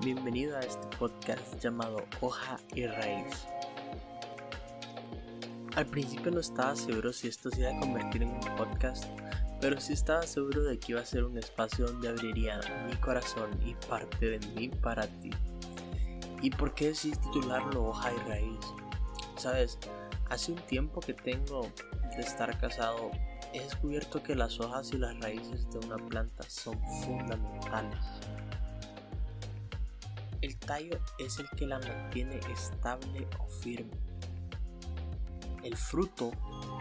Bienvenido a este podcast llamado Hoja y Raíz. Al principio no estaba seguro si esto se iba a convertir en un podcast, pero sí estaba seguro de que iba a ser un espacio donde abriría mi corazón y parte de mí para ti. ¿Y por qué decidí titularlo Hoja y Raíz? Sabes, hace un tiempo que tengo de estar casado, he descubierto que las hojas y las raíces de una planta son fundamentales. El tallo es el que la mantiene estable o firme. El fruto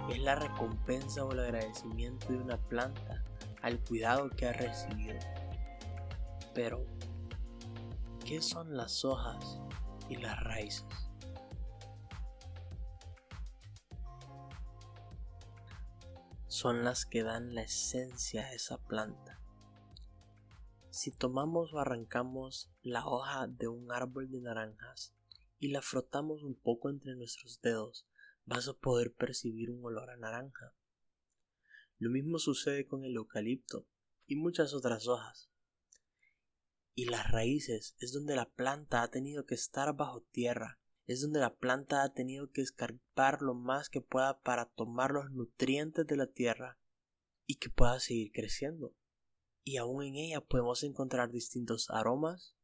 es la recompensa o el agradecimiento de una planta al cuidado que ha recibido. Pero, ¿qué son las hojas y las raíces? son las que dan la esencia a esa planta. Si tomamos o arrancamos la hoja de un árbol de naranjas y la frotamos un poco entre nuestros dedos, vas a poder percibir un olor a naranja. Lo mismo sucede con el eucalipto y muchas otras hojas. Y las raíces es donde la planta ha tenido que estar bajo tierra es donde la planta ha tenido que escarpar lo más que pueda para tomar los nutrientes de la tierra y que pueda seguir creciendo. Y aún en ella podemos encontrar distintos aromas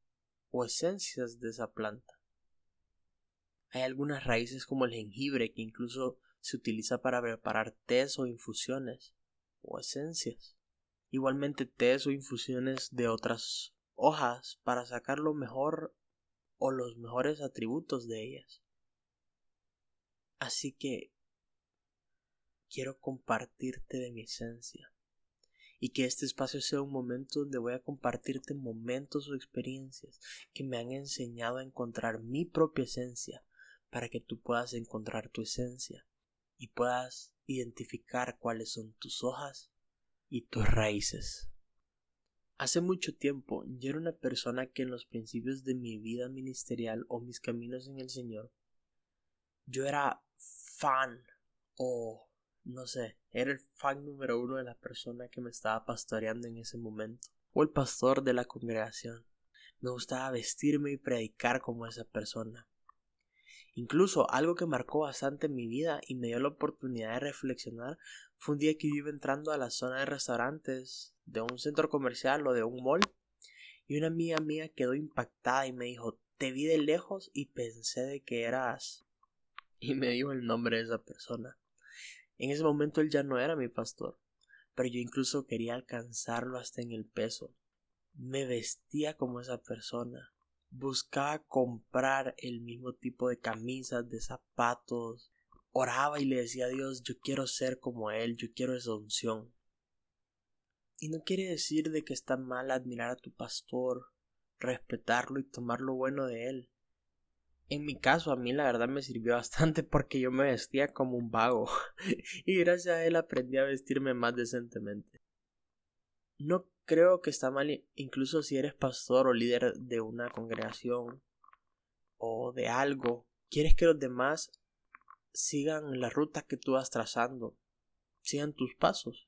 o esencias de esa planta. Hay algunas raíces como el jengibre que incluso se utiliza para preparar tés o infusiones o esencias. Igualmente tés o infusiones de otras hojas para sacar lo mejor o los mejores atributos de ellas. Así que quiero compartirte de mi esencia y que este espacio sea un momento donde voy a compartirte momentos o experiencias que me han enseñado a encontrar mi propia esencia para que tú puedas encontrar tu esencia y puedas identificar cuáles son tus hojas y tus raíces. Hace mucho tiempo yo era una persona que en los principios de mi vida ministerial o mis caminos en el Señor, yo era fan o no sé, era el fan número uno de la persona que me estaba pastoreando en ese momento, o el pastor de la congregación. Me gustaba vestirme y predicar como esa persona. Incluso algo que marcó bastante mi vida y me dio la oportunidad de reflexionar fue un día que yo iba entrando a la zona de restaurantes de un centro comercial o de un mall y una amiga mía quedó impactada y me dijo te vi de lejos y pensé de que eras y me dijo el nombre de esa persona. En ese momento él ya no era mi pastor, pero yo incluso quería alcanzarlo hasta en el peso. Me vestía como esa persona, buscaba comprar el mismo tipo de camisas, de zapatos, oraba y le decía a Dios, yo quiero ser como Él, yo quiero esa unción. Y no quiere decir de que está mal admirar a tu pastor, respetarlo y tomar lo bueno de él. En mi caso, a mí la verdad me sirvió bastante porque yo me vestía como un vago y gracias a él aprendí a vestirme más decentemente. No creo que está mal incluso si eres pastor o líder de una congregación o de algo. Quieres que los demás sigan la ruta que tú vas trazando, sigan tus pasos.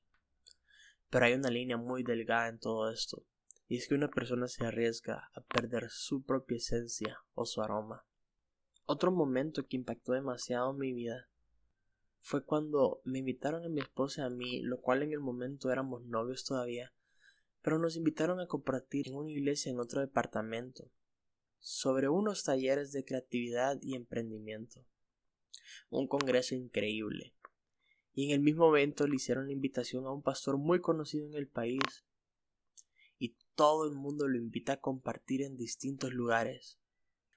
Pero hay una línea muy delgada en todo esto, y es que una persona se arriesga a perder su propia esencia o su aroma. Otro momento que impactó demasiado mi vida fue cuando me invitaron a mi esposa y a mí, lo cual en el momento éramos novios todavía, pero nos invitaron a compartir en una iglesia en otro departamento sobre unos talleres de creatividad y emprendimiento. Un congreso increíble. Y en el mismo evento le hicieron la invitación a un pastor muy conocido en el país. Y todo el mundo lo invita a compartir en distintos lugares.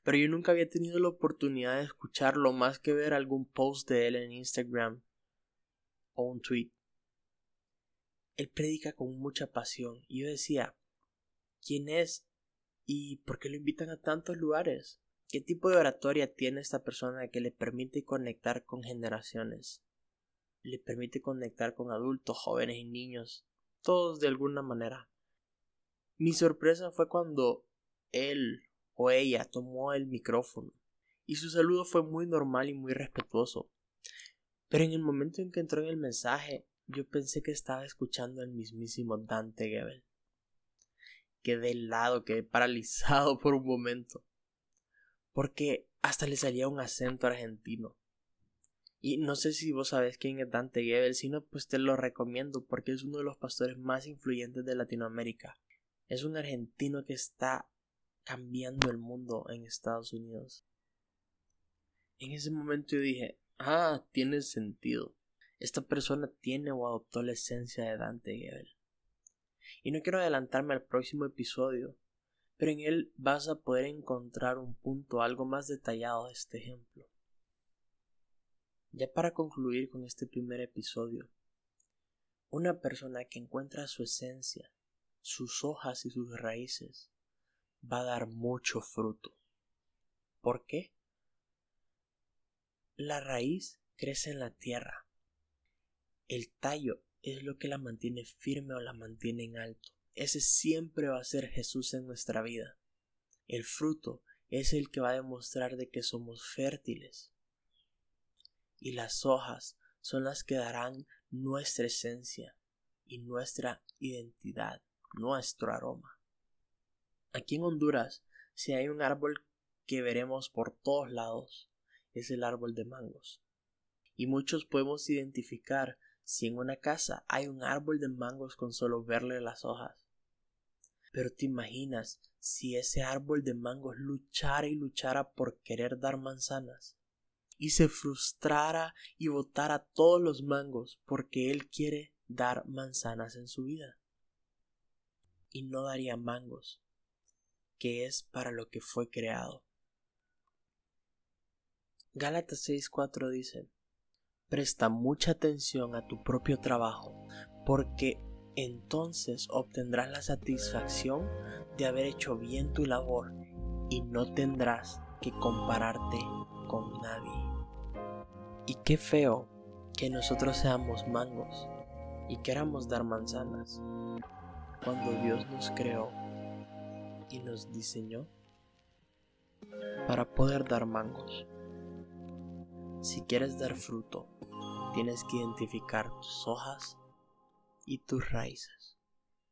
Pero yo nunca había tenido la oportunidad de escucharlo más que ver algún post de él en Instagram o un tweet él predica con mucha pasión. Y yo decía, ¿quién es? ¿Y por qué lo invitan a tantos lugares? ¿Qué tipo de oratoria tiene esta persona que le permite conectar con generaciones? Le permite conectar con adultos, jóvenes y niños, todos de alguna manera. Mi sorpresa fue cuando él o ella tomó el micrófono y su saludo fue muy normal y muy respetuoso. Pero en el momento en que entró en el mensaje, yo pensé que estaba escuchando al mismísimo Dante Gebel. quedé helado, quedé paralizado por un momento. Porque hasta le salía un acento argentino. Y no sé si vos sabés quién es Dante Gebel, si no, pues te lo recomiendo porque es uno de los pastores más influyentes de Latinoamérica. Es un argentino que está cambiando el mundo en Estados Unidos. En ese momento yo dije, ah, tiene sentido. Esta persona tiene o adoptó la esencia de Dante Gebel. Y no quiero adelantarme al próximo episodio, pero en él vas a poder encontrar un punto algo más detallado de este ejemplo. Ya para concluir con este primer episodio, una persona que encuentra su esencia, sus hojas y sus raíces, va a dar mucho fruto. ¿Por qué? La raíz crece en la tierra. El tallo es lo que la mantiene firme o la mantiene en alto. Ese siempre va a ser Jesús en nuestra vida. El fruto es el que va a demostrar de que somos fértiles, y las hojas son las que darán nuestra esencia y nuestra identidad, nuestro aroma. Aquí en Honduras, si hay un árbol que veremos por todos lados, es el árbol de mangos. Y muchos podemos identificar si en una casa hay un árbol de mangos con solo verle las hojas. Pero te imaginas si ese árbol de mangos luchara y luchara por querer dar manzanas y se frustrara y botara todos los mangos porque él quiere dar manzanas en su vida. Y no daría mangos, que es para lo que fue creado. Gálatas 6:4 dice, Presta mucha atención a tu propio trabajo, porque entonces obtendrás la satisfacción de haber hecho bien tu labor y no tendrás que compararte con nadie. Y qué feo que nosotros seamos mangos y queramos dar manzanas cuando Dios nos creó y nos diseñó para poder dar mangos. Si quieres dar fruto, tienes que identificar tus hojas y tus raíces.